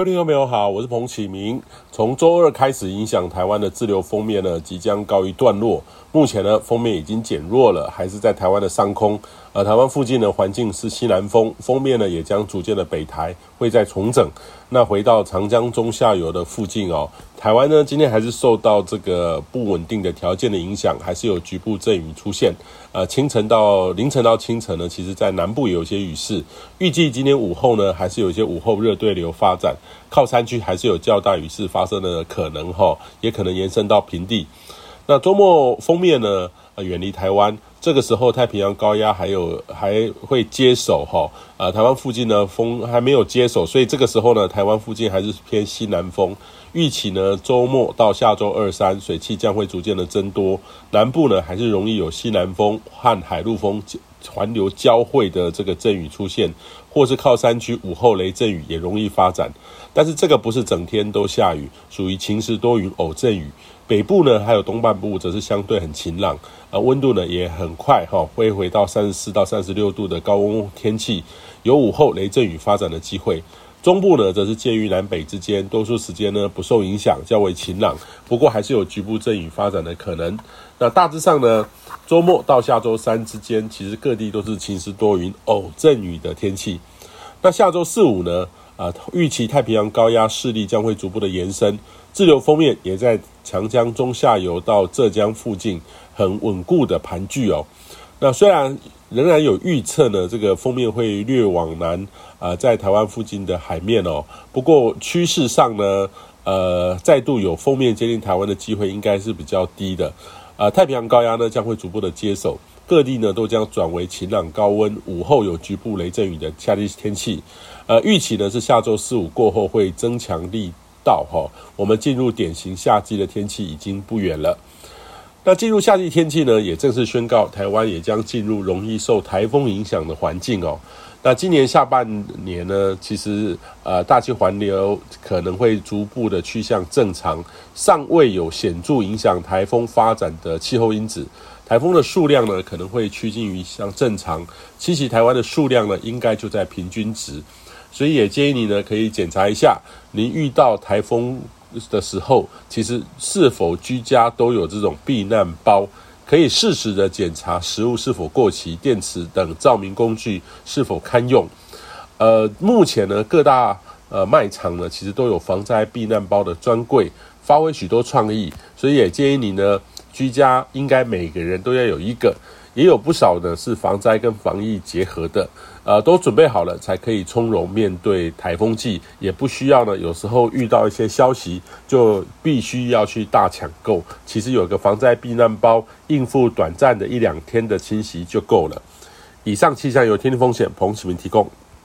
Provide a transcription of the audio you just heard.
各位听众朋友好，我是彭启明。从周二开始，影响台湾的自流锋面呢，即将告一段落。目前呢，锋面已经减弱了，还是在台湾的上空。而台湾附近的环境是西南风，锋面呢也将逐渐的北台，会再重整。那回到长江中下游的附近哦，台湾呢今天还是受到这个不稳定的条件的影响，还是有局部阵雨出现。呃，清晨到凌晨到清晨呢，其实在南部也有些雨势。预计今天午后呢，还是有一些午后热对流发展，靠山区还是有较大雨势发生的可能哈，也可能延伸到平地。那周末锋面呢，呃，远离台湾。这个时候，太平洋高压还有还会接手哈，呃，台湾附近呢风还没有接手，所以这个时候呢，台湾附近还是偏西南风。预期呢，周末到下周二三，水汽将会逐渐的增多，南部呢还是容易有西南风和海陆风环流交汇的这个阵雨出现，或是靠山区午后雷阵雨也容易发展。但是这个不是整天都下雨，属于晴时多云偶阵雨。北部呢，还有东半部则是相对很晴朗，而，温度呢也很快哈，会回到三十四到三十六度的高温天气，有午后雷阵雨发展的机会。中部呢，则是介于南北之间，多数时间呢不受影响，较为晴朗，不过还是有局部阵雨发展的可能。那大致上呢，周末到下周三之间，其实各地都是晴时多云偶阵雨的天气。那下周四五呢？啊，预期太平洋高压势力将会逐步的延伸，自流锋面也在长江中下游到浙江附近很稳固的盘踞哦。那虽然仍然有预测呢，这个锋面会略往南啊，在台湾附近的海面哦。不过趋势上呢，呃，再度有锋面接近台湾的机会应该是比较低的。啊，太平洋高压呢将会逐步的接手。各地呢都将转为晴朗高温，午后有局部雷阵雨的夏季天气。呃，预期呢是下周四五过后会增强力道哈，我们进入典型夏季的天气已经不远了。那进入夏季天气呢，也正式宣告台湾也将进入容易受台风影响的环境哦。那今年下半年呢，其实呃大气环流可能会逐步的趋向正常，尚未有显著影响台风发展的气候因子。台风的数量呢，可能会趋近于像正常，侵袭台湾的数量呢，应该就在平均值，所以也建议你呢，可以检查一下，您遇到台风的时候，其实是否居家都有这种避难包，可以适时的检查食物是否过期，电池等照明工具是否堪用。呃，目前呢，各大呃卖场呢，其实都有防灾避难包的专柜，发挥许多创意，所以也建议你呢。居家应该每个人都要有一个，也有不少的是防灾跟防疫结合的，呃，都准备好了才可以从容面对台风季，也不需要呢。有时候遇到一些消息，就必须要去大抢购。其实有个防灾避难包，应付短暂的一两天的侵袭就够了。以上气象由天气风险彭启明提供。